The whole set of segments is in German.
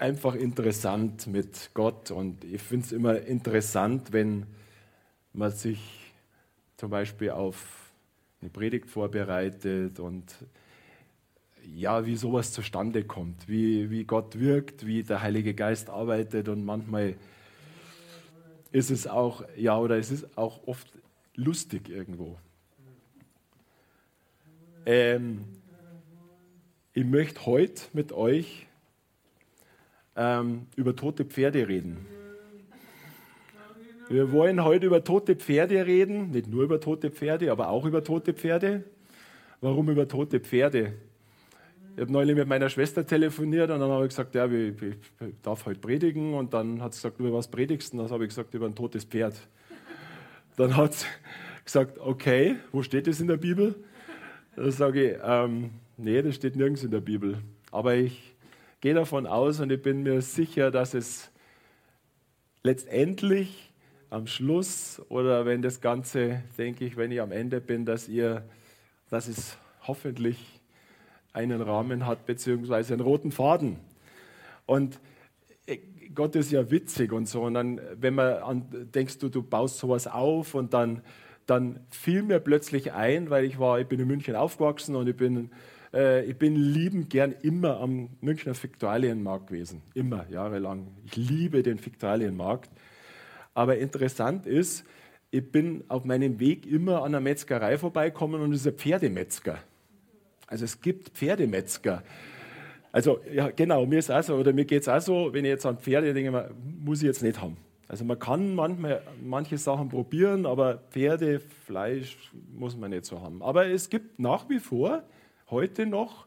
einfach interessant mit Gott und ich finde es immer interessant, wenn man sich zum Beispiel auf eine Predigt vorbereitet und ja, wie sowas zustande kommt, wie, wie Gott wirkt, wie der Heilige Geist arbeitet und manchmal ist es auch, ja, oder es ist auch oft lustig irgendwo. Ähm, ich möchte heute mit euch ähm, über tote Pferde reden. Wir wollen heute über tote Pferde reden, nicht nur über tote Pferde, aber auch über tote Pferde. Warum über tote Pferde? Ich habe neulich mit meiner Schwester telefoniert und dann habe ich gesagt, ja, ich, ich darf heute predigen. Und dann hat sie gesagt, über was predigst du? Dann habe ich gesagt, über ein totes Pferd. Dann hat sie gesagt, okay, wo steht das in der Bibel? Dann sage ich, ähm, nee, das steht nirgends in der Bibel. Aber ich gehe davon aus und ich bin mir sicher, dass es letztendlich am Schluss oder wenn das Ganze, denke ich, wenn ich am Ende bin, dass ihr, dass es hoffentlich einen Rahmen hat, beziehungsweise einen roten Faden. Und äh, Gott ist ja witzig und so. Und dann, wenn man an, denkst du, du baust sowas auf und dann, dann fiel mir plötzlich ein, weil ich war, ich bin in München aufgewachsen und ich bin, äh, ich bin liebend gern immer am Münchner Fiktualienmarkt gewesen. Immer, jahrelang. Ich liebe den Fiktualienmarkt. Aber interessant ist, ich bin auf meinem Weg immer an einer Metzgerei vorbeikommen und es ist ein Pferdemetzger. Also es gibt Pferdemetzger. Also ja, genau, mir ist auch so, oder mir geht es auch so, wenn ich jetzt an Pferde denke, muss ich jetzt nicht haben. Also man kann manchmal manche Sachen probieren, aber Pferdefleisch muss man nicht so haben. Aber es gibt nach wie vor heute noch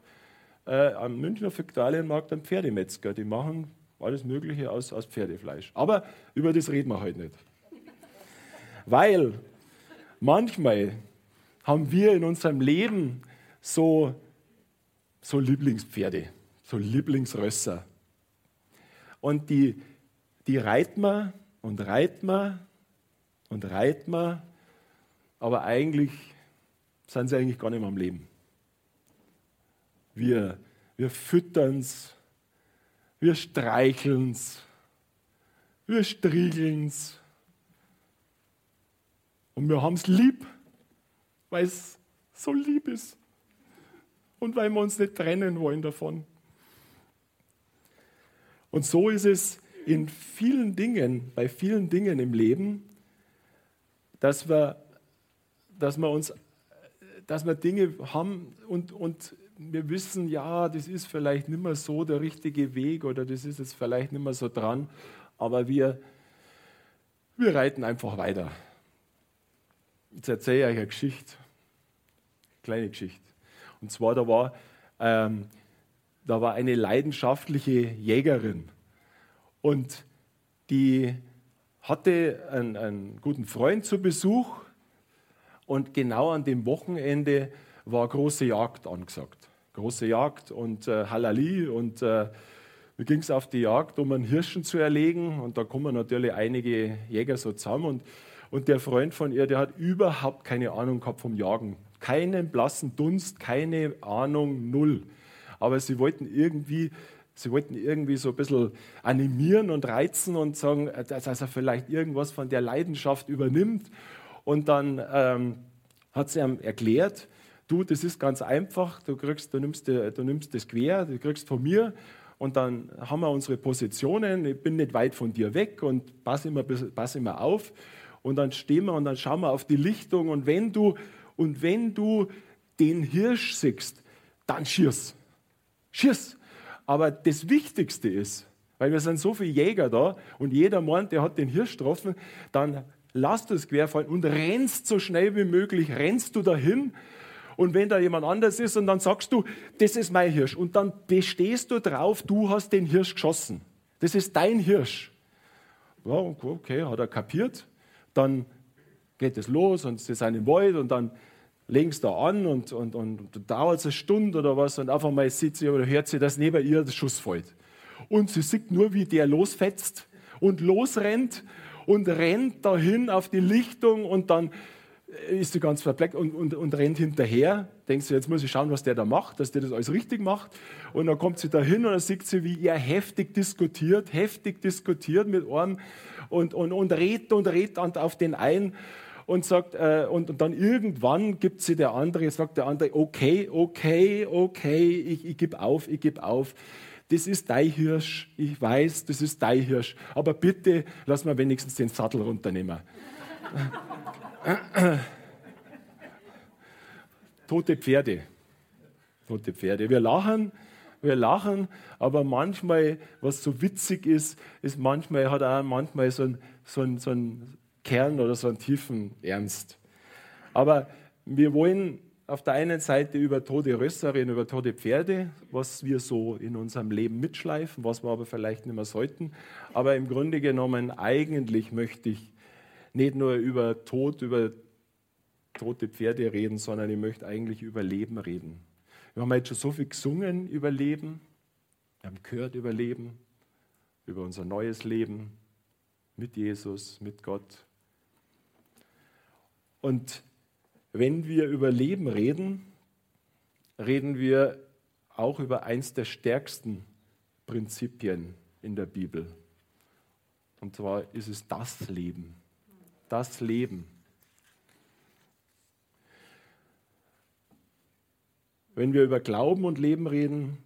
äh, am Münchner Fiktualienmarkt einen Pferdemetzger. Die machen alles Mögliche aus, aus Pferdefleisch. Aber über das reden wir heute nicht. Weil manchmal haben wir in unserem Leben so, so Lieblingspferde, so Lieblingsrösser. Und die, die reiten wir und reiten wir und reiten wir, aber eigentlich sind sie eigentlich gar nicht mehr am Leben. Wir, wir füttern es, wir streicheln es, wir striegeln es. Und wir haben es lieb, weil es so lieb ist und weil wir uns nicht trennen wollen davon. Und so ist es in vielen Dingen, bei vielen Dingen im Leben, dass wir, dass wir uns, dass wir Dinge haben und, und wir wissen, ja, das ist vielleicht nicht mehr so der richtige Weg oder das ist jetzt vielleicht nicht mehr so dran, aber wir, wir reiten einfach weiter. Jetzt erzähle ich euch eine Geschichte, eine kleine Geschichte. Und zwar, da war, ähm, da war eine leidenschaftliche Jägerin. Und die hatte einen, einen guten Freund zu Besuch. Und genau an dem Wochenende war große Jagd angesagt. Große Jagd und äh, Halali. Und äh, da ging es auf die Jagd, um einen Hirschen zu erlegen. Und da kommen natürlich einige Jäger so zusammen. Und, und der Freund von ihr, der hat überhaupt keine Ahnung gehabt vom Jagen keinen blassen Dunst, keine Ahnung, null. Aber sie wollten irgendwie, sie wollten irgendwie so ein bisschen animieren und reizen und sagen, dass er vielleicht irgendwas von der Leidenschaft übernimmt. Und dann ähm, hat sie ihm erklärt, du, das ist ganz einfach, du, kriegst, du, nimmst, du nimmst das quer, du kriegst von mir und dann haben wir unsere Positionen, ich bin nicht weit von dir weg und pass immer, pass immer auf. Und dann stehen wir und dann schauen wir auf die Lichtung und wenn du und wenn du den Hirsch siehst, dann schieß. Schieß. Aber das Wichtigste ist, weil wir sind so viele Jäger da und jeder meint, der hat den Hirsch getroffen, dann lass das querfallen und rennst so schnell wie möglich, rennst du dahin. Und wenn da jemand anders ist und dann sagst du, das ist mein Hirsch und dann bestehst du drauf, du hast den Hirsch geschossen. Das ist dein Hirsch. Ja, okay, hat er kapiert. Dann geht es los und sie sind im Wald und dann legen sie da an und, und, und, und dauert es eine Stunde oder was und auf einmal sieht sie oder hört sie, dass neben ihr der Schuss fällt. Und sie sieht nur, wie der losfetzt und losrennt und rennt dahin auf die Lichtung und dann ist sie ganz verpleckt und, und, und rennt hinterher. Denkst du, jetzt muss ich schauen, was der da macht, dass der das alles richtig macht. Und dann kommt sie dahin und dann sieht sie, wie er heftig diskutiert, heftig diskutiert mit einem und, und, und redet und redet auf den einen und sagt, äh, und, und, dann irgendwann gibt sie der andere, sagt der andere, okay, okay, okay, ich, ich gebe auf, ich gebe auf. Das ist dein Hirsch, ich weiß, das ist dein Hirsch, aber bitte lass mal wenigstens den Sattel runternehmen. Tote Pferde. Tote Pferde. Wir lachen, wir lachen, aber manchmal, was so witzig ist, ist manchmal, hat auch manchmal so ein, so ein, so ein Kern oder so einen tiefen Ernst. Aber wir wollen auf der einen Seite über tote Rösser reden, über tote Pferde, was wir so in unserem Leben mitschleifen, was wir aber vielleicht nicht mehr sollten. Aber im Grunde genommen, eigentlich möchte ich nicht nur über Tod, über tote Pferde reden, sondern ich möchte eigentlich über Leben reden. Wir haben jetzt schon so viel gesungen über Leben, wir haben gehört über Leben, über unser neues Leben mit Jesus, mit Gott. Und wenn wir über Leben reden, reden wir auch über eins der stärksten Prinzipien in der Bibel. Und zwar ist es das Leben das Leben. Wenn wir über Glauben und Leben reden,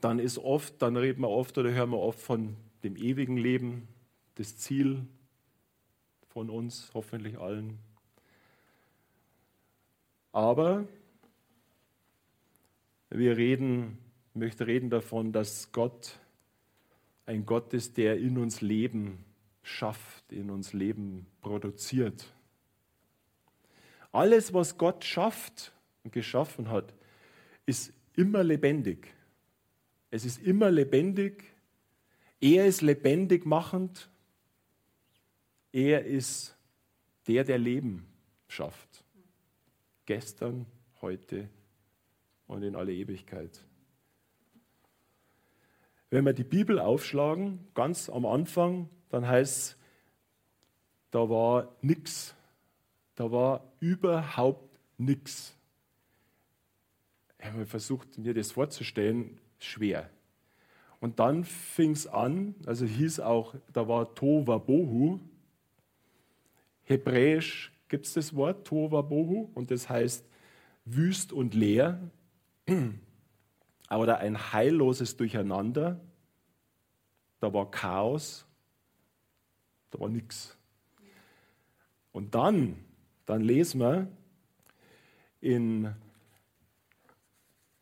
dann ist oft, dann reden wir oft oder hören wir oft von dem ewigen Leben, das Ziel von uns, hoffentlich allen. Aber wir reden, ich möchte reden davon, dass Gott ein Gott ist, der in uns Leben schafft, in uns Leben produziert. Alles, was Gott schafft und geschaffen hat, ist immer lebendig. Es ist immer lebendig. Er ist lebendig machend. Er ist der, der Leben schafft. Gestern, heute und in alle Ewigkeit. Wenn wir die Bibel aufschlagen, ganz am Anfang, dann heißt es, da war nichts. Da war überhaupt nichts. Ich habe versucht, mir das vorzustellen, schwer. Und dann fing es an, also hieß auch, da war Tova Bohu. Hebräisch gibt es das Wort Tova Bohu und das heißt wüst und leer oder ein heilloses Durcheinander. Da war Chaos da war nichts. Und dann, dann lesen wir in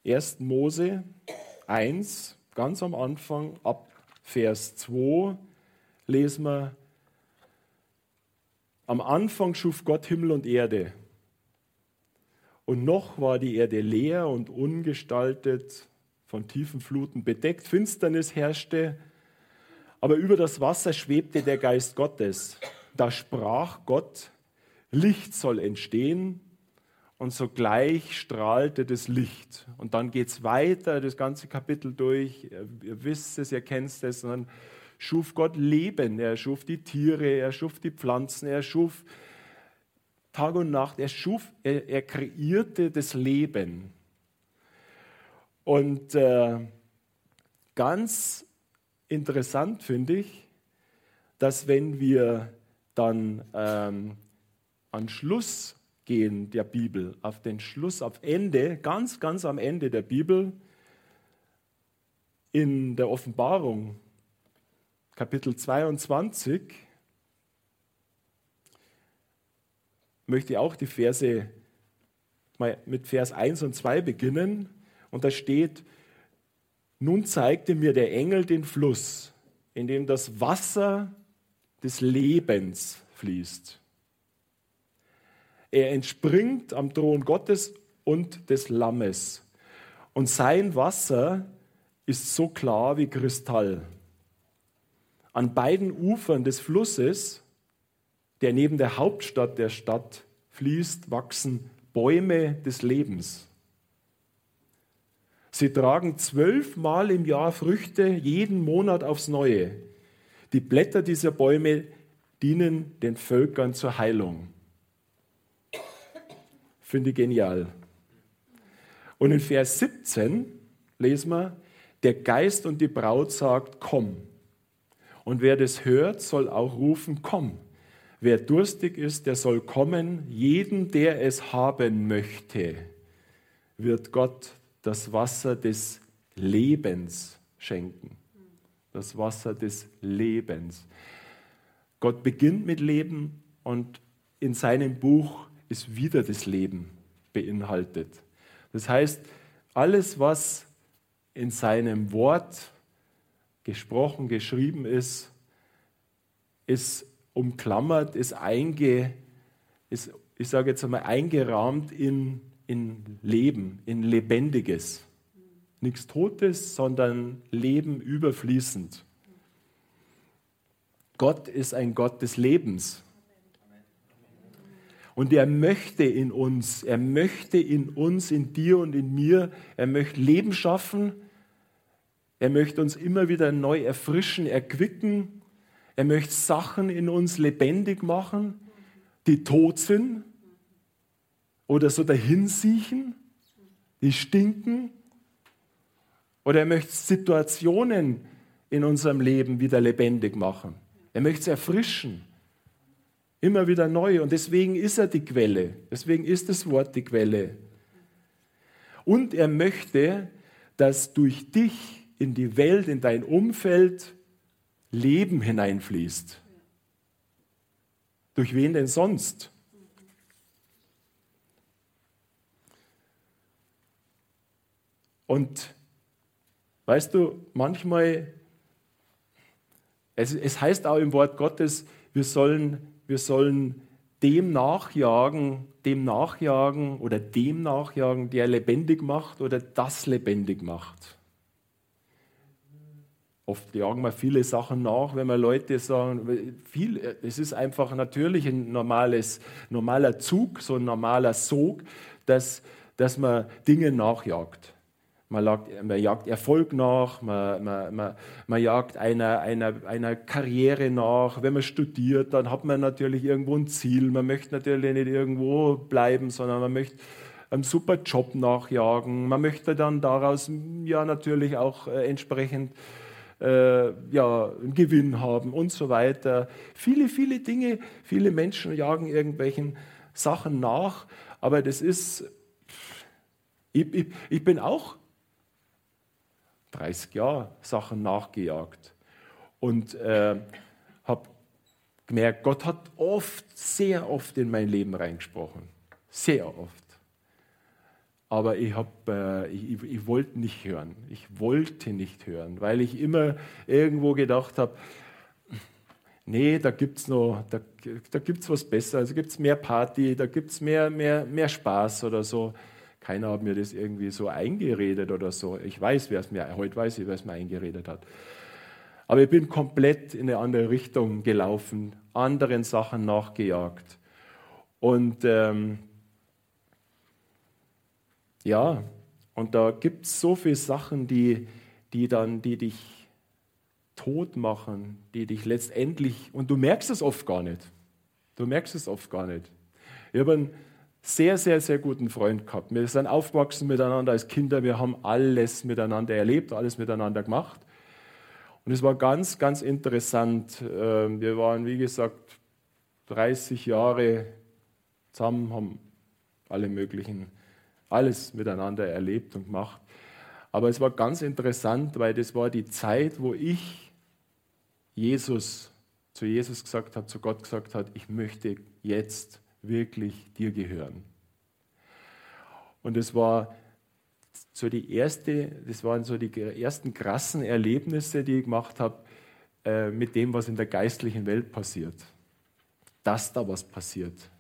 1. Mose 1, ganz am Anfang, ab Vers 2, lesen wir, am Anfang schuf Gott Himmel und Erde. Und noch war die Erde leer und ungestaltet, von tiefen Fluten bedeckt. Finsternis herrschte aber über das Wasser schwebte der Geist Gottes. Da sprach Gott, Licht soll entstehen und sogleich strahlte das Licht. Und dann geht es weiter, das ganze Kapitel durch. Ihr wisst es, ihr kennt es. Und dann schuf Gott Leben. Er schuf die Tiere, er schuf die Pflanzen, er schuf Tag und Nacht. Er schuf, er, er kreierte das Leben. Und äh, ganz interessant finde ich, dass wenn wir dann ähm, an Schluss gehen der Bibel, auf den Schluss, auf Ende, ganz, ganz am Ende der Bibel, in der Offenbarung, Kapitel 22, möchte ich auch die Verse mal mit Vers 1 und 2 beginnen. Und da steht, nun zeigte mir der Engel den Fluss, in dem das Wasser des Lebens fließt. Er entspringt am Thron Gottes und des Lammes. Und sein Wasser ist so klar wie Kristall. An beiden Ufern des Flusses, der neben der Hauptstadt der Stadt fließt, wachsen Bäume des Lebens. Sie tragen zwölfmal im Jahr Früchte, jeden Monat aufs Neue. Die Blätter dieser Bäume dienen den Völkern zur Heilung. Finde ich genial. Und in Vers 17 lesen wir, der Geist und die Braut sagt, komm. Und wer das hört, soll auch rufen, komm. Wer durstig ist, der soll kommen. Jeden, der es haben möchte, wird Gott das Wasser des Lebens schenken. Das Wasser des Lebens. Gott beginnt mit Leben und in seinem Buch ist wieder das Leben beinhaltet. Das heißt, alles, was in seinem Wort gesprochen, geschrieben ist, ist umklammert, ist, einge, ist ich sage jetzt einmal, eingerahmt in, in Leben, in Lebendiges. Nichts Totes, sondern Leben überfließend. Gott ist ein Gott des Lebens. Und er möchte in uns, er möchte in uns, in dir und in mir, er möchte Leben schaffen. Er möchte uns immer wieder neu erfrischen, erquicken. Er möchte Sachen in uns lebendig machen, die tot sind oder so dahinsiechen, die stinken. Oder er möchte Situationen in unserem Leben wieder lebendig machen. Er möchte es erfrischen. Immer wieder neu. Und deswegen ist er die Quelle. Deswegen ist das Wort die Quelle. Und er möchte, dass durch dich in die Welt, in dein Umfeld Leben hineinfließt. Durch wen denn sonst? Und weißt du, manchmal, es, es heißt auch im Wort Gottes, wir sollen wir sollen dem nachjagen, dem nachjagen oder dem nachjagen, der lebendig macht oder das lebendig macht. Oft jagen wir viele Sachen nach, wenn wir Leute sagen, viel, es ist einfach natürlich ein normales, normaler Zug, so ein normaler Sog, dass, dass man Dinge nachjagt. Man jagt, man jagt Erfolg nach, man, man, man, man jagt einer, einer, einer Karriere nach. Wenn man studiert, dann hat man natürlich irgendwo ein Ziel. Man möchte natürlich nicht irgendwo bleiben, sondern man möchte einen super Job nachjagen. Man möchte dann daraus ja natürlich auch äh, entsprechend äh, ja, einen Gewinn haben und so weiter. Viele, viele Dinge, viele Menschen jagen irgendwelchen Sachen nach, aber das ist, ich, ich, ich bin auch 30 Jahre Sachen nachgejagt und äh, habe gemerkt, Gott hat oft, sehr oft in mein Leben reingesprochen. Sehr oft. Aber ich, hab, äh, ich, ich wollte nicht hören. Ich wollte nicht hören, weil ich immer irgendwo gedacht habe, nee, da gibt es noch, da, da gibt's was Besseres, da gibt es mehr Party, da gibt es mehr, mehr, mehr Spaß oder so. Keiner hat mir das irgendwie so eingeredet oder so. Ich weiß, wer es mir, heute weiß ich, wer es mir eingeredet hat. Aber ich bin komplett in eine andere Richtung gelaufen, anderen Sachen nachgejagt. Und ähm, ja, und da gibt es so viele Sachen, die, die dann, die dich tot machen, die dich letztendlich, und du merkst es oft gar nicht. Du merkst es oft gar nicht. Ich habe einen sehr, sehr, sehr guten Freund gehabt. Wir sind aufgewachsen miteinander als Kinder, wir haben alles miteinander erlebt, alles miteinander gemacht. Und es war ganz, ganz interessant. Ähm, wir waren, wie gesagt, 30 Jahre zusammen, haben alle möglichen, alles miteinander erlebt und gemacht. Aber es war ganz interessant, weil das war die Zeit, wo ich Jesus, zu Jesus gesagt habe, zu Gott gesagt habe, ich möchte jetzt wirklich dir gehören. Und es war so die erste, das waren so die ersten krassen Erlebnisse, die ich gemacht habe, äh, mit dem, was in der geistlichen Welt passiert. Dass da was passiert.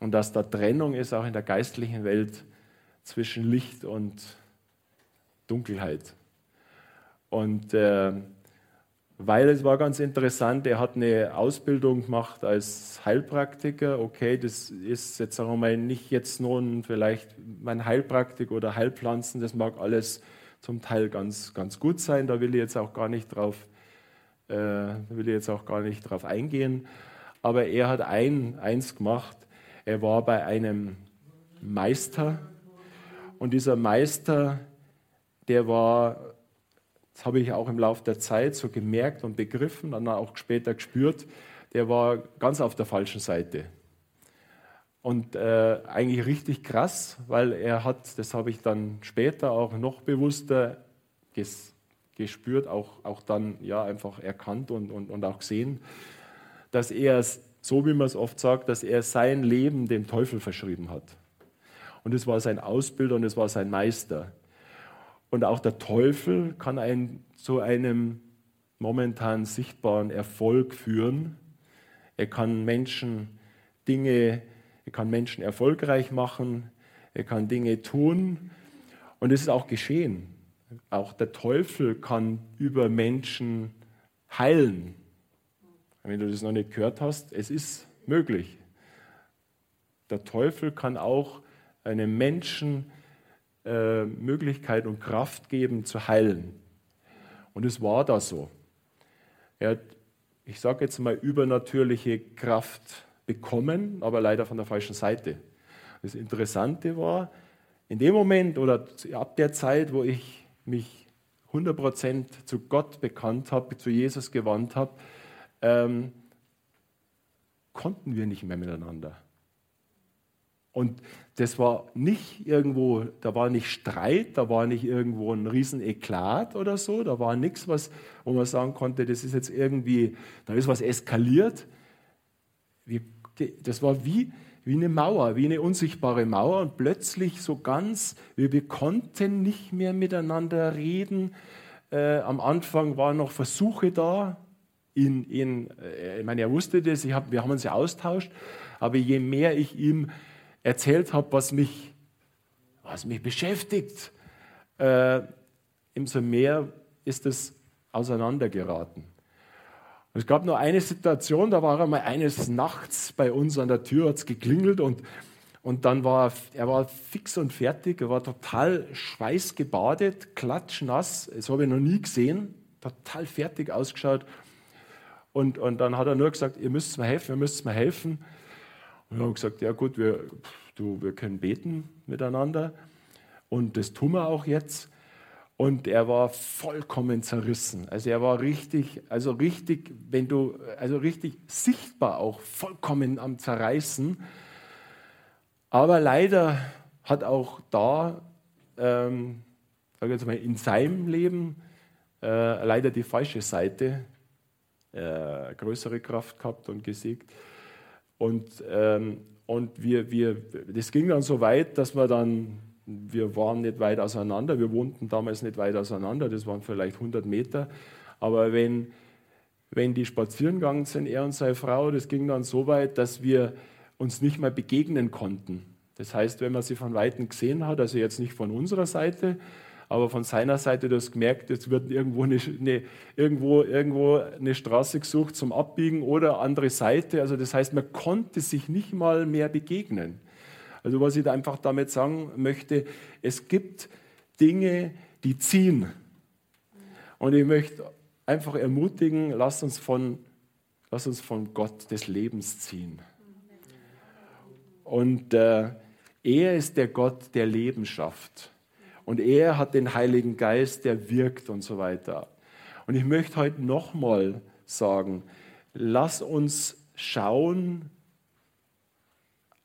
Und dass da Trennung ist, auch in der geistlichen Welt, zwischen Licht und Dunkelheit. Und, äh, weil es war ganz interessant, er hat eine Ausbildung gemacht als Heilpraktiker. Okay, das ist jetzt sagen wir mal nicht jetzt nun vielleicht mein Heilpraktik oder Heilpflanzen, das mag alles zum Teil ganz, ganz gut sein, da will ich jetzt auch gar nicht drauf, äh, will ich jetzt auch gar nicht drauf eingehen. Aber er hat ein, eins gemacht, er war bei einem Meister und dieser Meister, der war das habe ich auch im Laufe der Zeit so gemerkt und begriffen, dann auch später gespürt, der war ganz auf der falschen Seite. Und äh, eigentlich richtig krass, weil er hat, das habe ich dann später auch noch bewusster ges gespürt, auch, auch dann ja einfach erkannt und, und, und auch gesehen, dass er, so wie man es oft sagt, dass er sein Leben dem Teufel verschrieben hat. Und es war sein Ausbilder und es war sein Meister. Und auch der Teufel kann einen zu einem momentan sichtbaren Erfolg führen. Er kann Menschen Dinge, er kann Menschen erfolgreich machen, er kann Dinge tun und es ist auch geschehen. Auch der Teufel kann über Menschen heilen. Wenn du das noch nicht gehört hast, es ist möglich. Der Teufel kann auch einem Menschen äh, Möglichkeit und Kraft geben zu heilen. Und es war da so. Er hat, ich sage jetzt mal, übernatürliche Kraft bekommen, aber leider von der falschen Seite. Das Interessante war, in dem Moment oder ab der Zeit, wo ich mich 100% zu Gott bekannt habe, zu Jesus gewandt habe, ähm, konnten wir nicht mehr miteinander. Und das war nicht irgendwo, da war nicht Streit, da war nicht irgendwo ein riesen Eklat oder so, da war nichts, was, wo man sagen konnte, das ist jetzt irgendwie, da ist was eskaliert. Das war wie, wie eine Mauer, wie eine unsichtbare Mauer und plötzlich so ganz, wir, wir konnten nicht mehr miteinander reden. Äh, am Anfang waren noch Versuche da, ihn, ihn, äh, ich meine, er wusste das, hab, wir haben uns ja austauscht, aber je mehr ich ihm erzählt habe, was mich, was mich beschäftigt, äh, umso mehr ist es auseinandergeraten. Und es gab nur eine Situation, da war er mal eines Nachts bei uns an der Tür, hat es geklingelt und, und dann war er war fix und fertig, er war total schweißgebadet, klatschnass, das habe ich noch nie gesehen, total fertig ausgeschaut. Und, und dann hat er nur gesagt, ihr müsst mir helfen, ihr müsst mir helfen. Und wir haben gesagt, ja gut, wir, du, wir können beten miteinander. Und das tun wir auch jetzt. Und er war vollkommen zerrissen. Also er war richtig, also richtig, wenn du, also richtig sichtbar auch vollkommen am Zerreißen. Aber leider hat auch da, ähm, sage jetzt mal, in seinem Leben äh, leider die falsche Seite äh, größere Kraft gehabt und gesiegt. Und, ähm, und wir, wir, das ging dann so weit, dass wir dann, wir waren nicht weit auseinander, wir wohnten damals nicht weit auseinander, das waren vielleicht 100 Meter. Aber wenn, wenn die spazieren gegangen sind, er und seine Frau, das ging dann so weit, dass wir uns nicht mehr begegnen konnten. Das heißt, wenn man sie von Weitem gesehen hat, also jetzt nicht von unserer Seite, aber von seiner Seite, du hast gemerkt, jetzt wird irgendwo eine, eine, irgendwo, irgendwo eine Straße gesucht zum Abbiegen oder andere Seite. Also das heißt, man konnte sich nicht mal mehr begegnen. Also was ich da einfach damit sagen möchte, es gibt Dinge, die ziehen. Und ich möchte einfach ermutigen, lass uns von, lass uns von Gott des Lebens ziehen. Und äh, er ist der Gott, der Leben schafft. Und er hat den Heiligen Geist, der wirkt und so weiter. Und ich möchte heute nochmal sagen, lass uns schauen,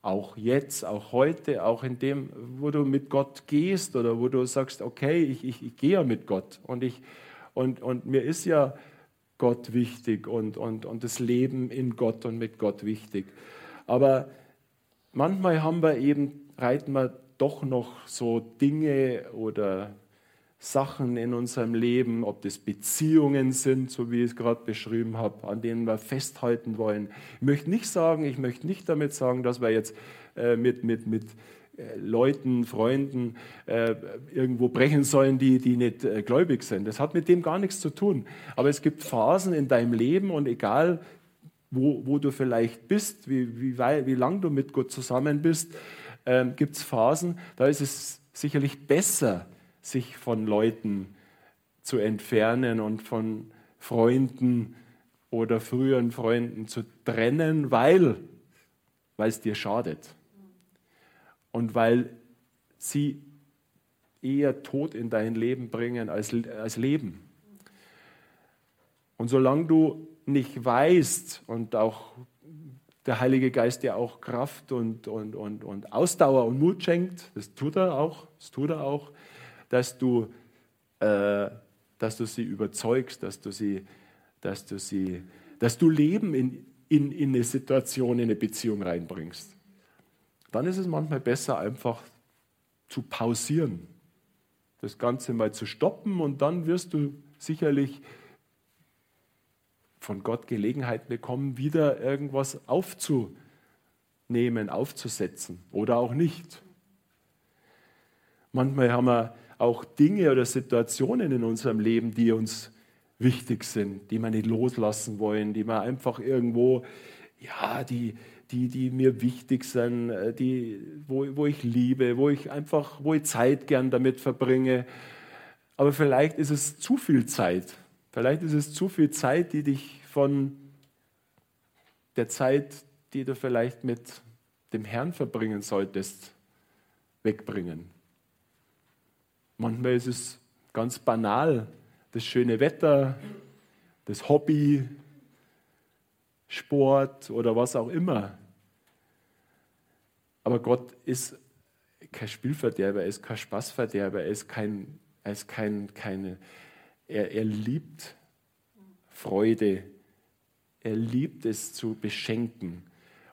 auch jetzt, auch heute, auch in dem, wo du mit Gott gehst oder wo du sagst, okay, ich, ich, ich gehe ja mit Gott und, ich, und, und mir ist ja Gott wichtig und, und, und das Leben in Gott und mit Gott wichtig. Aber manchmal haben wir eben, reiten wir doch noch so Dinge oder Sachen in unserem Leben, ob das Beziehungen sind, so wie ich es gerade beschrieben habe, an denen wir festhalten wollen. Ich möchte nicht sagen, ich möchte nicht damit sagen, dass wir jetzt äh, mit, mit, mit äh, Leuten, Freunden äh, irgendwo brechen sollen, die, die nicht äh, gläubig sind. Das hat mit dem gar nichts zu tun. Aber es gibt Phasen in deinem Leben und egal, wo, wo du vielleicht bist, wie, wie, wie lang du mit Gott zusammen bist, äh, gibt es Phasen, da ist es sicherlich besser, sich von Leuten zu entfernen und von Freunden oder früheren Freunden zu trennen, weil es dir schadet und weil sie eher Tod in dein Leben bringen als, als Leben. Und solange du nicht weißt und auch der Heilige Geist dir auch Kraft und, und, und, und Ausdauer und Mut schenkt, das tut er auch, das tut er auch, dass du, äh, dass du sie überzeugst, dass du sie, dass du sie, dass du Leben in, in, in eine Situation, in eine Beziehung reinbringst. Dann ist es manchmal besser, einfach zu pausieren, das Ganze mal zu stoppen und dann wirst du sicherlich von Gott Gelegenheit bekommen, wieder irgendwas aufzunehmen, aufzusetzen oder auch nicht. Manchmal haben wir auch Dinge oder Situationen in unserem Leben, die uns wichtig sind, die wir nicht loslassen wollen, die wir einfach irgendwo, ja, die, die, die mir wichtig sind, äh, die, wo, wo ich liebe, wo ich einfach, wo ich Zeit gern damit verbringe. Aber vielleicht ist es zu viel Zeit. Vielleicht ist es zu viel Zeit, die dich von der Zeit, die du vielleicht mit dem Herrn verbringen solltest, wegbringen. Manchmal ist es ganz banal, das schöne Wetter, das Hobby, Sport oder was auch immer. Aber Gott ist kein Spielverderber, er ist kein Spaßverderber, er ist kein, er ist kein, keine, er, er liebt Freude, er liebt es zu beschenken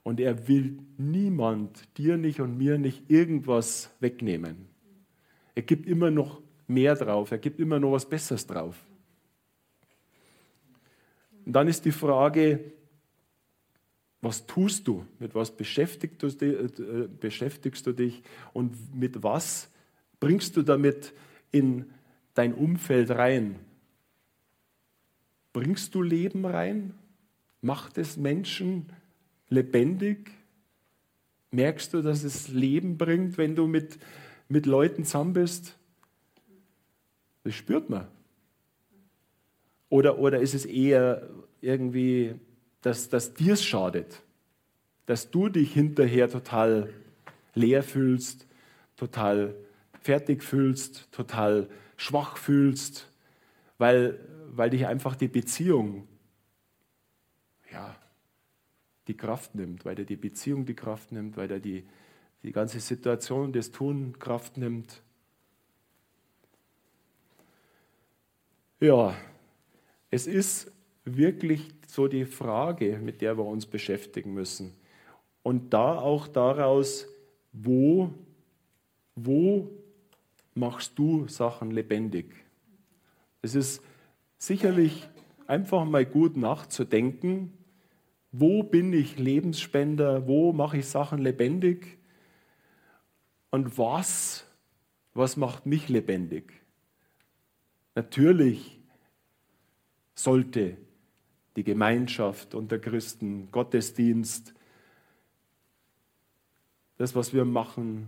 und er will niemand, dir nicht und mir nicht irgendwas wegnehmen. Er gibt immer noch mehr drauf, er gibt immer noch was Besseres drauf. Und dann ist die Frage, was tust du? Mit was beschäftigst du, äh, beschäftigst du dich? Und mit was bringst du damit in dein Umfeld rein? Bringst du Leben rein? Macht es Menschen lebendig? Merkst du, dass es Leben bringt, wenn du mit, mit Leuten zusammen bist? Das spürt man. Oder, oder ist es eher irgendwie dass, dass dir es schadet, dass du dich hinterher total leer fühlst, total fertig fühlst, total schwach fühlst, weil, weil dich einfach die Beziehung ja, die Kraft nimmt, weil dir die Beziehung die Kraft nimmt, weil dir die, die ganze Situation, das Tun Kraft nimmt. Ja, es ist wirklich so die Frage, mit der wir uns beschäftigen müssen. Und da auch daraus, wo, wo machst du Sachen lebendig? Es ist sicherlich einfach mal gut nachzudenken, wo bin ich Lebensspender, wo mache ich Sachen lebendig und was, was macht mich lebendig? Natürlich sollte die Gemeinschaft unter Christen, Gottesdienst, das, was wir machen,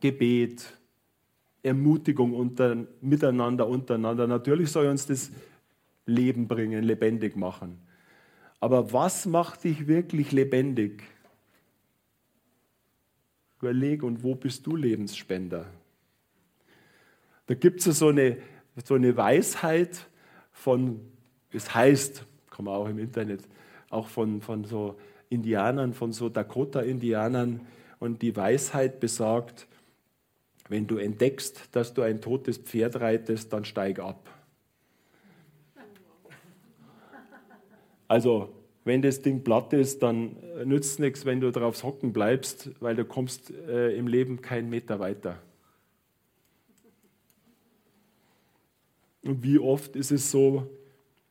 Gebet, Ermutigung unter, miteinander, untereinander. Natürlich soll uns das Leben bringen, lebendig machen. Aber was macht dich wirklich lebendig? Überleg, und wo bist du Lebensspender? Da gibt es so eine, so eine Weisheit von, es heißt, kann man auch im Internet, auch von, von so Indianern, von so Dakota-Indianern. Und die Weisheit besagt, wenn du entdeckst, dass du ein totes Pferd reitest, dann steig ab. Also, wenn das Ding platt ist, dann nützt es nichts, wenn du drauf hocken bleibst, weil du kommst äh, im Leben keinen Meter weiter. Und wie oft ist es so,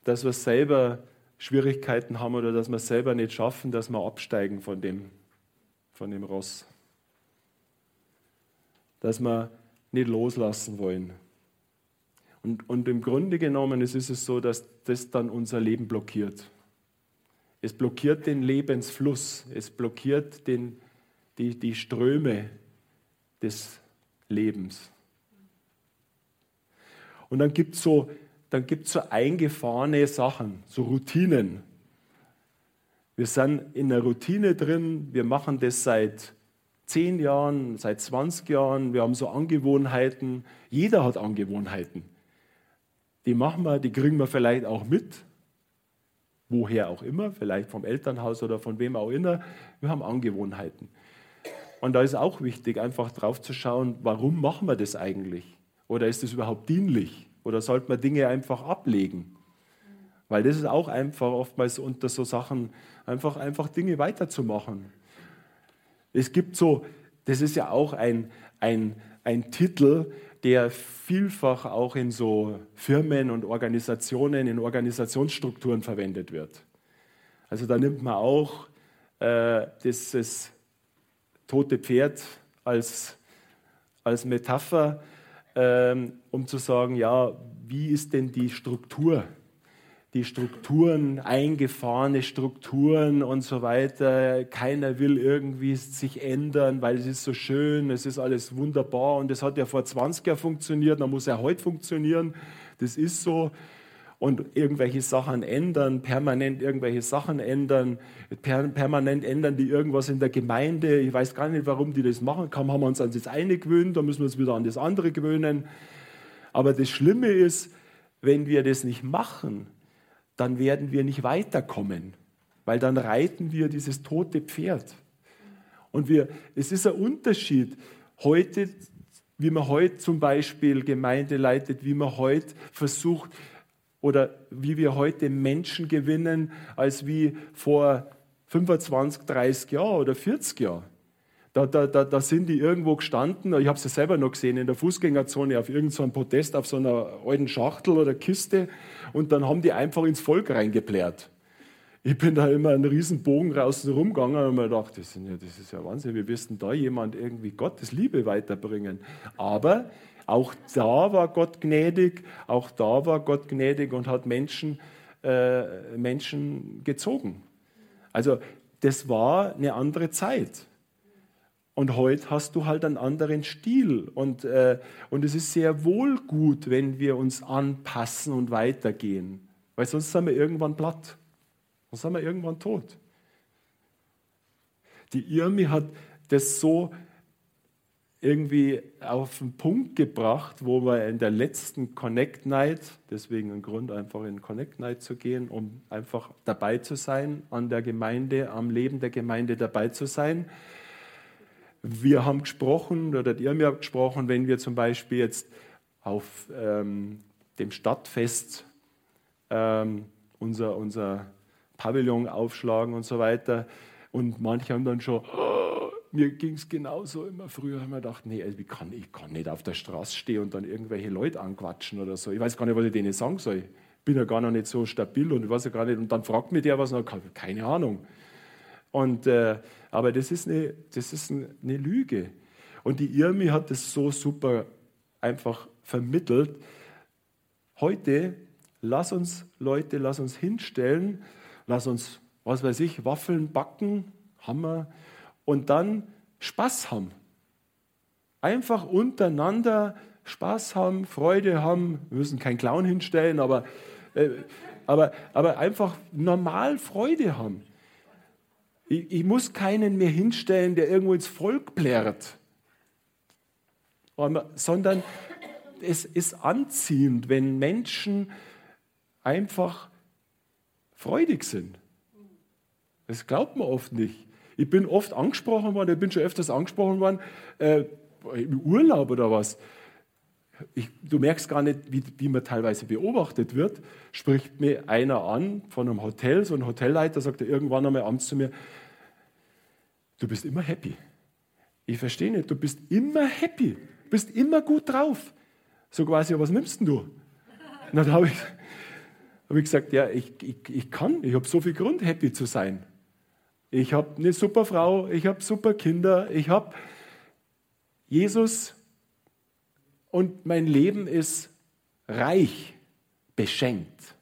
dass wir selber Schwierigkeiten haben oder dass wir es selber nicht schaffen, dass wir absteigen von dem, von dem Ross. dass wir nicht loslassen wollen. Und, und im Grunde genommen ist es so, dass das dann unser Leben blockiert. Es blockiert den Lebensfluss, es blockiert den, die, die Ströme des Lebens. Und dann gibt es so, so eingefahrene Sachen, so Routinen. Wir sind in einer Routine drin, wir machen das seit zehn Jahren, seit 20 Jahren, wir haben so Angewohnheiten. Jeder hat Angewohnheiten. Die machen wir, die kriegen wir vielleicht auch mit, woher auch immer, vielleicht vom Elternhaus oder von wem auch immer. Wir haben Angewohnheiten. Und da ist auch wichtig, einfach drauf zu schauen, warum machen wir das eigentlich? Oder ist es überhaupt dienlich? Oder sollte man Dinge einfach ablegen? Weil das ist auch einfach oftmals unter so Sachen, einfach, einfach Dinge weiterzumachen. Es gibt so, das ist ja auch ein, ein, ein Titel, der vielfach auch in so Firmen und Organisationen, in Organisationsstrukturen verwendet wird. Also da nimmt man auch äh, dieses tote Pferd als, als Metapher, ähm, um zu sagen, ja, wie ist denn die Struktur? Die Strukturen, eingefahrene Strukturen und so weiter. Keiner will irgendwie sich ändern, weil es ist so schön, es ist alles wunderbar und es hat ja vor 20 Jahren funktioniert, dann muss ja heute funktionieren. Das ist so. Und irgendwelche Sachen ändern, permanent irgendwelche Sachen ändern, per, permanent ändern die irgendwas in der Gemeinde. Ich weiß gar nicht, warum die das machen. Kaum haben wir uns an das eine gewöhnt, dann müssen wir uns wieder an das andere gewöhnen. Aber das Schlimme ist, wenn wir das nicht machen, dann werden wir nicht weiterkommen, weil dann reiten wir dieses tote Pferd. Und wir, es ist ein Unterschied heute, wie man heute zum Beispiel Gemeinde leitet, wie man heute versucht oder wie wir heute Menschen gewinnen, als wie vor 25, 30 Jahren oder 40 Jahren. Da, da, da, da sind die irgendwo gestanden, ich habe es ja selber noch gesehen, in der Fußgängerzone auf irgendeinem Podest auf so einer alten Schachtel oder Kiste und dann haben die einfach ins Volk reingeplärt. Ich bin da immer einen riesen Bogen draußen rumgegangen und mir gedacht, das, ja, das ist ja Wahnsinn, wie wirst da jemand irgendwie Gottes Liebe weiterbringen? Aber auch da war Gott gnädig, auch da war Gott gnädig und hat Menschen, äh, Menschen gezogen. Also das war eine andere Zeit. Und heute hast du halt einen anderen Stil. Und, äh, und es ist sehr wohl gut, wenn wir uns anpassen und weitergehen. Weil sonst sind wir irgendwann platt. Sonst sind wir irgendwann tot. Die Irmi hat das so irgendwie auf den Punkt gebracht, wo wir in der letzten Connect Night, deswegen ein Grund, einfach in Connect Night zu gehen, um einfach dabei zu sein, an der Gemeinde, am Leben der Gemeinde dabei zu sein wir haben gesprochen, oder ihr mir habt gesprochen, wenn wir zum Beispiel jetzt auf ähm, dem Stadtfest ähm, unser, unser Pavillon aufschlagen und so weiter. Und manche haben dann schon, oh, mir ging es genauso immer früher, haben wir gedacht, nee, also ich, kann, ich kann nicht auf der Straße stehen und dann irgendwelche Leute anquatschen oder so. Ich weiß gar nicht, was ich denen sagen soll. Ich bin ja gar noch nicht so stabil und ich weiß ja gar nicht. Und dann fragt mich der was, und keine Ahnung. Und, äh, aber das ist, eine, das ist eine Lüge. Und die Irmi hat das so super einfach vermittelt. Heute, lass uns Leute, lass uns hinstellen, lass uns, was weiß ich, Waffeln backen, Hammer, und dann Spaß haben. Einfach untereinander Spaß haben, Freude haben. Wir müssen keinen Clown hinstellen, aber, äh, aber, aber einfach normal Freude haben. Ich, ich muss keinen mehr hinstellen, der irgendwo ins Volk plärrt, sondern es ist anziehend, wenn Menschen einfach freudig sind. Das glaubt man oft nicht. Ich bin oft angesprochen worden, ich bin schon öfters angesprochen worden, äh, im Urlaub oder was. Ich, du merkst gar nicht, wie, wie, man teilweise beobachtet wird. Spricht mir einer an von einem Hotel, so ein Hotelleiter, sagt er irgendwann einmal abends zu mir, Du bist immer happy. Ich verstehe nicht, du bist immer happy, bist immer gut drauf. So quasi, was nimmst denn du? Und dann habe ich, hab ich gesagt, ja, ich, ich, ich kann, ich habe so viel Grund, happy zu sein. Ich habe eine super Frau, ich habe super Kinder, ich habe Jesus und mein Leben ist reich, beschenkt.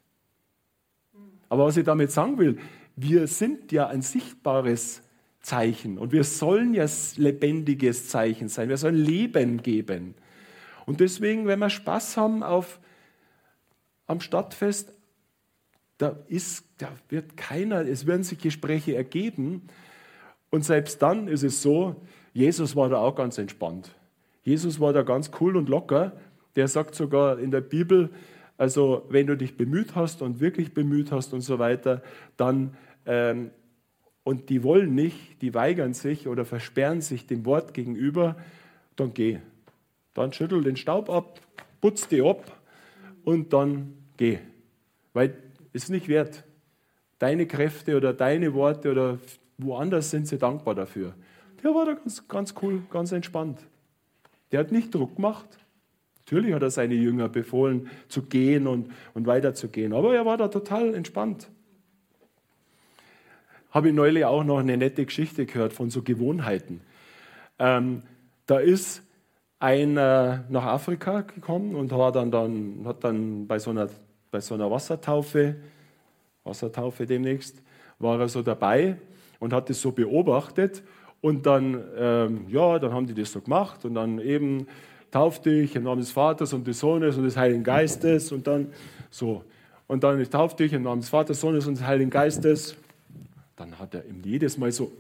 Aber was ich damit sagen will, wir sind ja ein sichtbares Zeichen und wir sollen ja lebendiges Zeichen sein. Wir sollen Leben geben. Und deswegen, wenn wir Spaß haben auf, am Stadtfest, da, ist, da wird keiner, es werden sich Gespräche ergeben. Und selbst dann ist es so, Jesus war da auch ganz entspannt. Jesus war da ganz cool und locker. Der sagt sogar in der Bibel, also wenn du dich bemüht hast und wirklich bemüht hast und so weiter, dann ähm, und die wollen nicht, die weigern sich oder versperren sich dem Wort gegenüber, dann geh. Dann schüttel den Staub ab, putz die ab und dann geh. Weil es ist nicht wert. Deine Kräfte oder deine Worte oder woanders sind sie dankbar dafür. Der war da ganz, ganz cool, ganz entspannt. Der hat nicht Druck gemacht. Natürlich hat er seine Jünger befohlen, zu gehen und, und weiterzugehen. Aber er war da total entspannt. Habe ich neulich auch noch eine nette Geschichte gehört von so Gewohnheiten. Ähm, da ist einer nach Afrika gekommen und war dann, dann, hat dann bei so, einer, bei so einer Wassertaufe, Wassertaufe demnächst, war er so dabei und hat das so beobachtet. Und dann, ähm, ja, dann haben die das so gemacht und dann eben tauf dich im Namen des Vaters und des Sohnes und des Heiligen Geistes und dann so. Und dann ich tauf dich im Namen des Vaters, Sohnes und des Heiligen Geistes dann hat er ihm jedes Mal so,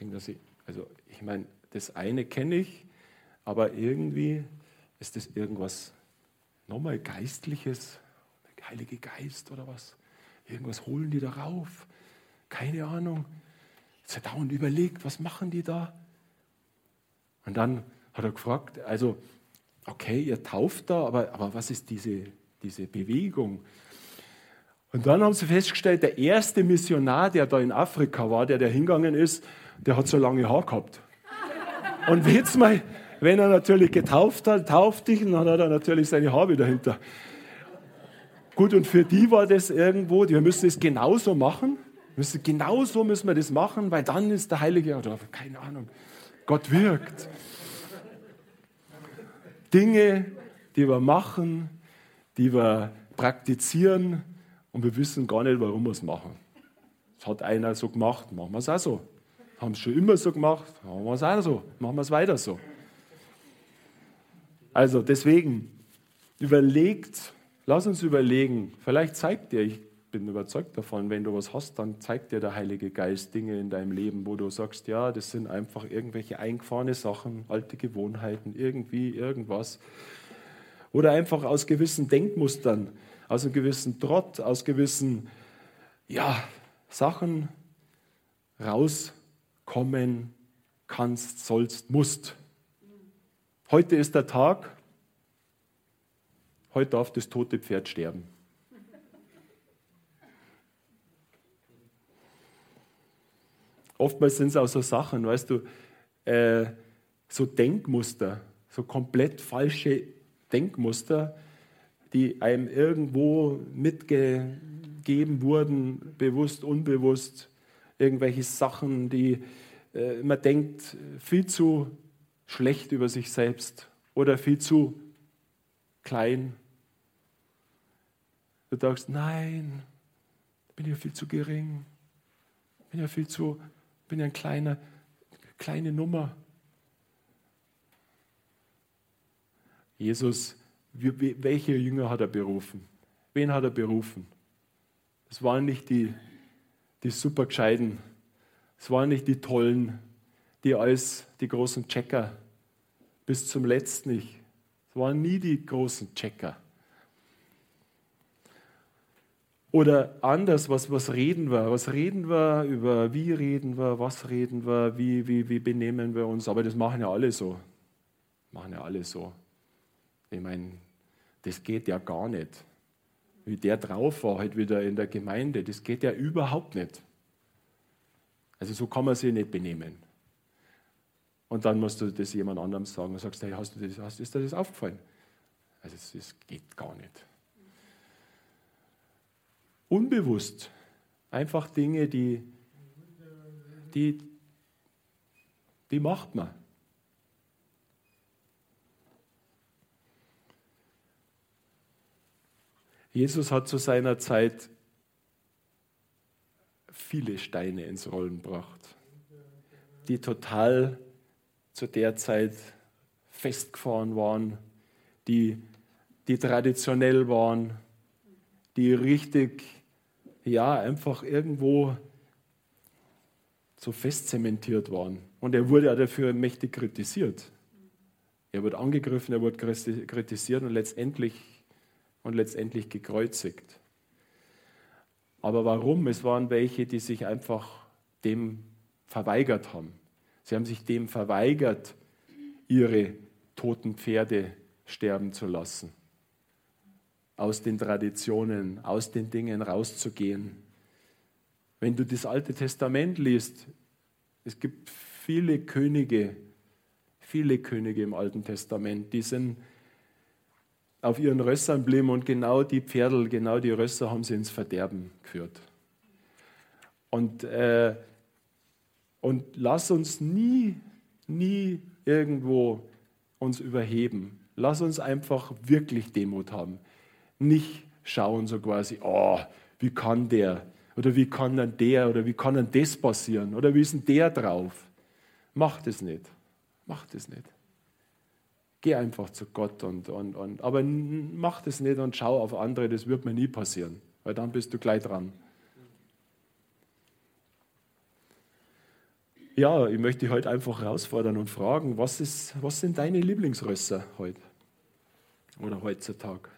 denkt er also ich meine, das eine kenne ich, aber irgendwie ist das irgendwas nochmal Geistliches, Heilige Geist oder was. Irgendwas holen die darauf. Keine Ahnung. Hat er dauernd überlegt, was machen die da? Und dann hat er gefragt, also, okay, ihr tauft da, aber, aber was ist diese, diese Bewegung? Und dann haben sie festgestellt, der erste Missionar, der da in Afrika war, der da hingegangen ist, der hat so lange Haar gehabt. Und jetzt mal, wenn er natürlich getauft hat, tauft dich, und dann hat er natürlich seine Haare dahinter. Gut, und für die war das irgendwo, die müssen es genauso machen. Müssen, genauso müssen wir das machen, weil dann ist der Heilige, oder keine Ahnung, Gott wirkt. Dinge, die wir machen, die wir praktizieren, und wir wissen gar nicht, warum wir es machen. Das hat einer so gemacht, machen wir es auch so. Haben es schon immer so gemacht, machen wir es auch so, machen wir es weiter so. Also deswegen, überlegt, lass uns überlegen, vielleicht zeigt dir, ich bin überzeugt davon, wenn du was hast, dann zeigt dir der Heilige Geist Dinge in deinem Leben, wo du sagst, ja, das sind einfach irgendwelche eingefahrene Sachen, alte Gewohnheiten, irgendwie irgendwas. Oder einfach aus gewissen Denkmustern aus einem gewissen Trott, aus gewissen ja, Sachen rauskommen kannst, sollst, musst. Heute ist der Tag, heute darf das tote Pferd sterben. Oftmals sind es auch so Sachen, weißt du, äh, so Denkmuster, so komplett falsche Denkmuster, die einem irgendwo mitgegeben wurden, bewusst, unbewusst, irgendwelche Sachen, die äh, man denkt viel zu schlecht über sich selbst oder viel zu klein. Du sagst, nein, bin ja viel zu gering, bin ja viel zu, bin ja ein kleiner, kleine Nummer. Jesus welche Jünger hat er berufen? Wen hat er berufen? Es waren nicht die, die super gescheiden, es waren nicht die tollen, die als die großen Checker bis zum letzten nicht. Es waren nie die großen Checker. Oder anders, was, was reden wir? Was reden wir über, wie reden wir, was reden wir, wie, wie, wie benehmen wir uns? Aber das machen ja alle so. Machen ja alle so. Ich meine, das geht ja gar nicht. Wie der drauf war, halt wieder in der Gemeinde, das geht ja überhaupt nicht. Also so kann man sich nicht benehmen. Und dann musst du das jemand anderem sagen und sagst, hey, hast du das, hast, ist dir das aufgefallen? Also das geht gar nicht. Unbewusst. Einfach Dinge, die, die, die macht man. Jesus hat zu seiner Zeit viele Steine ins Rollen gebracht, die total zu der Zeit festgefahren waren, die, die traditionell waren, die richtig, ja, einfach irgendwo so fest zementiert waren. Und er wurde auch dafür mächtig kritisiert. Er wurde angegriffen, er wurde kritisiert und letztendlich, und letztendlich gekreuzigt. Aber warum? Es waren welche, die sich einfach dem verweigert haben. Sie haben sich dem verweigert, ihre toten Pferde sterben zu lassen. Aus den Traditionen, aus den Dingen rauszugehen. Wenn du das Alte Testament liest, es gibt viele Könige, viele Könige im Alten Testament, die sind auf ihren Rössern blieben und genau die Pferdel, genau die Rösser haben sie ins Verderben geführt. Und, äh, und lass uns nie, nie irgendwo uns überheben. Lass uns einfach wirklich Demut haben. Nicht schauen so quasi, oh, wie kann der oder wie kann dann der oder wie kann dann das passieren oder wie ist denn der drauf? Mach das nicht. Mach das nicht. Geh einfach zu Gott und, und, und aber mach das nicht und schau auf andere, das wird mir nie passieren, weil dann bist du gleich dran. Ja, ich möchte dich heute einfach herausfordern und fragen, was, ist, was sind deine Lieblingsrösser heute oder heutzutage?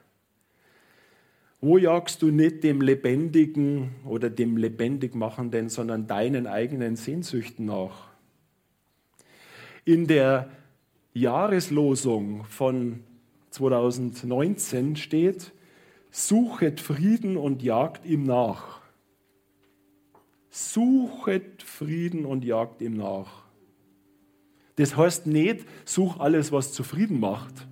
Wo jagst du nicht dem Lebendigen oder dem Lebendigmachenden, sondern deinen eigenen Sehnsüchten nach? In der Jahreslosung von 2019 steht, suchet Frieden und jagt ihm nach. Suchet Frieden und jagt ihm nach. Das heißt nicht, such alles, was zufrieden macht.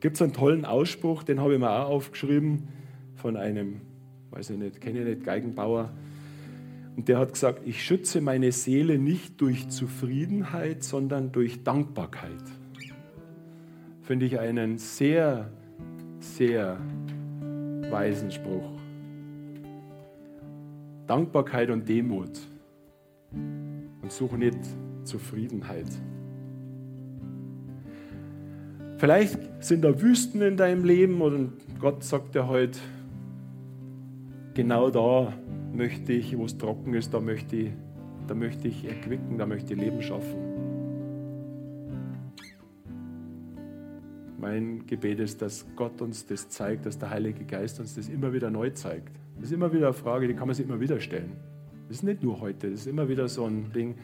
Gibt es einen tollen Ausspruch, den habe ich mir auch aufgeschrieben von einem, weiß ich nicht, kenne ich nicht, Geigenbauer. Und der hat gesagt, ich schütze meine Seele nicht durch Zufriedenheit, sondern durch Dankbarkeit. Finde ich einen sehr, sehr weisen Spruch. Dankbarkeit und Demut. Und suche nicht Zufriedenheit. Vielleicht sind da Wüsten in deinem Leben und Gott sagt dir heute, genau da möchte ich, wo es trocken ist, da möchte ich, da möchte ich erquicken, da möchte ich Leben schaffen. Mein Gebet ist, dass Gott uns das zeigt, dass der Heilige Geist uns das immer wieder neu zeigt. Das ist immer wieder eine Frage, die kann man sich immer wieder stellen. Das ist nicht nur heute, das ist immer wieder so ein Ding.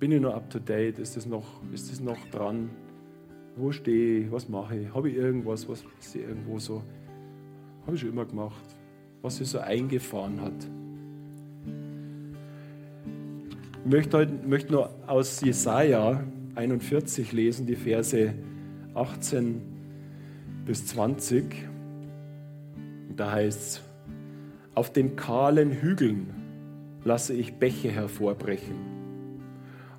Bin ich noch up to date? Ist das noch, ist das noch dran? Wo stehe ich? Was mache ich? Habe ich irgendwas, was ist irgendwo so? Habe ich schon immer gemacht. Was sich so eingefahren hat. Ich möchte, heute, möchte nur aus Jesaja 41 lesen, die Verse 18 bis 20. Da heißt es, auf den kahlen Hügeln lasse ich Bäche hervorbrechen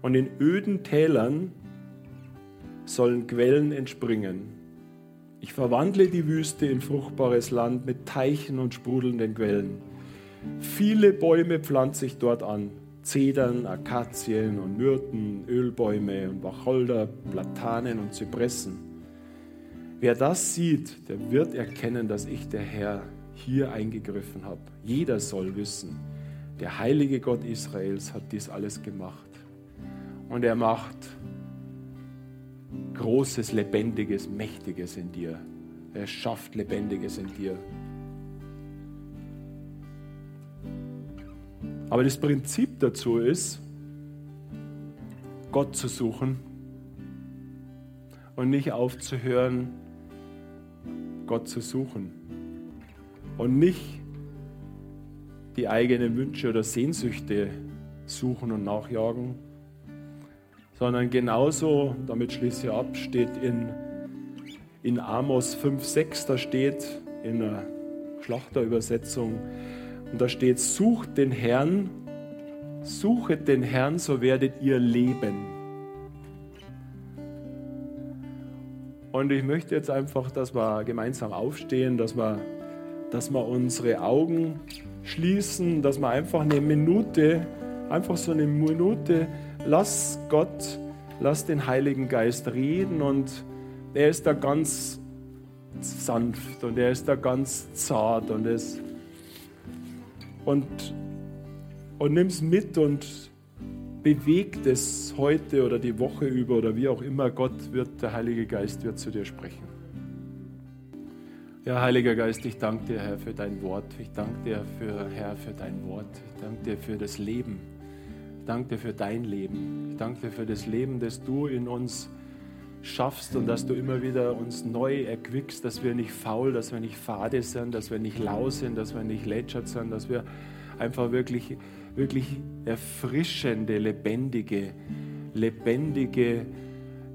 und in öden Tälern sollen Quellen entspringen. Ich verwandle die Wüste in fruchtbares Land mit Teichen und sprudelnden Quellen. Viele Bäume pflanze ich dort an. Zedern, Akazien und Myrten, Ölbäume und Wacholder, Platanen und Zypressen. Wer das sieht, der wird erkennen, dass ich der Herr hier eingegriffen habe. Jeder soll wissen, der heilige Gott Israels hat dies alles gemacht. Und er macht Großes, Lebendiges, Mächtiges in dir. Er schafft Lebendiges in dir. Aber das Prinzip dazu ist, Gott zu suchen und nicht aufzuhören, Gott zu suchen und nicht die eigenen Wünsche oder Sehnsüchte suchen und nachjagen, sondern genauso, damit schließe ich ab, steht in, in Amos 5,6, da steht in der Schlachterübersetzung, und da steht, sucht den Herrn, suchet den Herrn, so werdet ihr leben. Und ich möchte jetzt einfach, dass wir gemeinsam aufstehen, dass wir, dass wir unsere Augen schließen, dass wir einfach eine Minute, einfach so eine Minute, lass Gott, lass den Heiligen Geist reden und er ist da ganz sanft und er ist da ganz zart und es und, und nimm es mit und bewegt es heute oder die Woche über oder wie auch immer. Gott wird, der Heilige Geist wird zu dir sprechen. Ja, Heiliger Geist, ich danke dir, Herr, für dein Wort. Ich danke dir, für, Herr, für dein Wort. Ich danke dir für das Leben. Ich danke dir für dein Leben. Ich danke dir für das Leben, das du in uns schaffst und dass du immer wieder uns neu erquickst, dass wir nicht faul, dass wir nicht fade sind, dass wir nicht lau sind, dass wir nicht lätschert sind, dass wir einfach wirklich, wirklich erfrischende, lebendige, lebendige,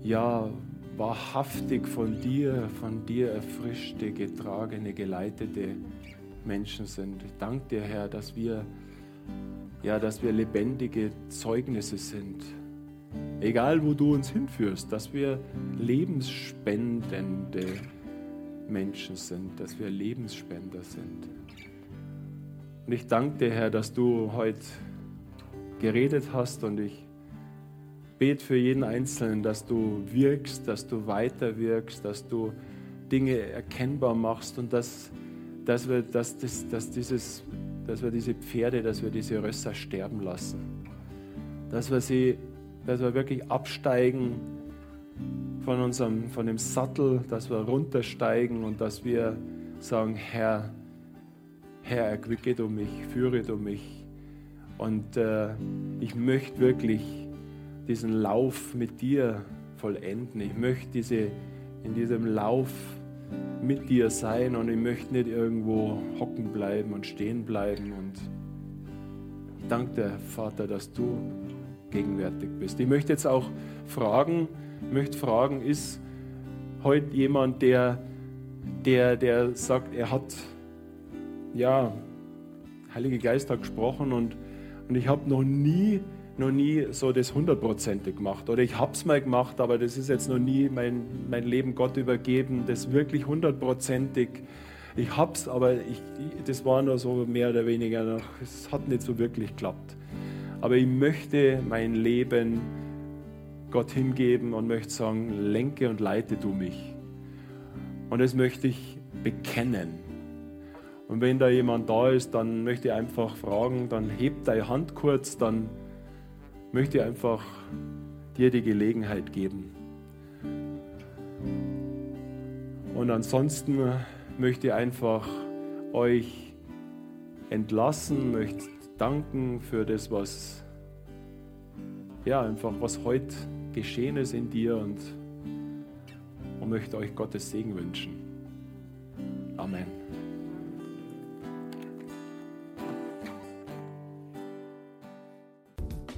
ja, wahrhaftig von dir, von dir erfrischte, getragene, geleitete Menschen sind. Ich danke dir, Herr, dass wir, ja, dass wir lebendige Zeugnisse sind egal wo du uns hinführst, dass wir lebensspendende Menschen sind, dass wir Lebensspender sind. Und ich danke dir, Herr, dass du heute geredet hast und ich bete für jeden Einzelnen, dass du wirkst, dass du weiter wirkst, dass du Dinge erkennbar machst und dass, dass, wir, dass, das, dass, dieses, dass wir diese Pferde, dass wir diese Rösser sterben lassen. Dass wir sie dass wir wirklich absteigen von, unserem, von dem Sattel, dass wir runtersteigen und dass wir sagen, Herr, Herr, erquicke du mich, führe du mich. Und äh, ich möchte wirklich diesen Lauf mit dir vollenden. Ich möchte diese, in diesem Lauf mit dir sein und ich möchte nicht irgendwo hocken bleiben und stehen bleiben. Und ich danke dir, Vater, dass du gegenwärtig bist. Ich möchte jetzt auch fragen, möchte fragen, ist heute jemand, der, der, der sagt, er hat, ja, Heilige Geist hat gesprochen und, und ich habe noch nie, noch nie so das hundertprozentig gemacht. Oder ich habe es mal gemacht, aber das ist jetzt noch nie mein, mein Leben Gott übergeben, das wirklich hundertprozentig. Ich habe es, aber ich, das war nur so mehr oder weniger, es hat nicht so wirklich geklappt. Aber ich möchte mein Leben Gott hingeben und möchte sagen, lenke und leite du mich. Und das möchte ich bekennen. Und wenn da jemand da ist, dann möchte ich einfach fragen, dann heb deine Hand kurz, dann möchte einfach dir die Gelegenheit geben. Und ansonsten möchte ich einfach euch entlassen, möchte danken für das, was ja einfach was heute geschehen ist in dir und, und möchte euch Gottes Segen wünschen. Amen.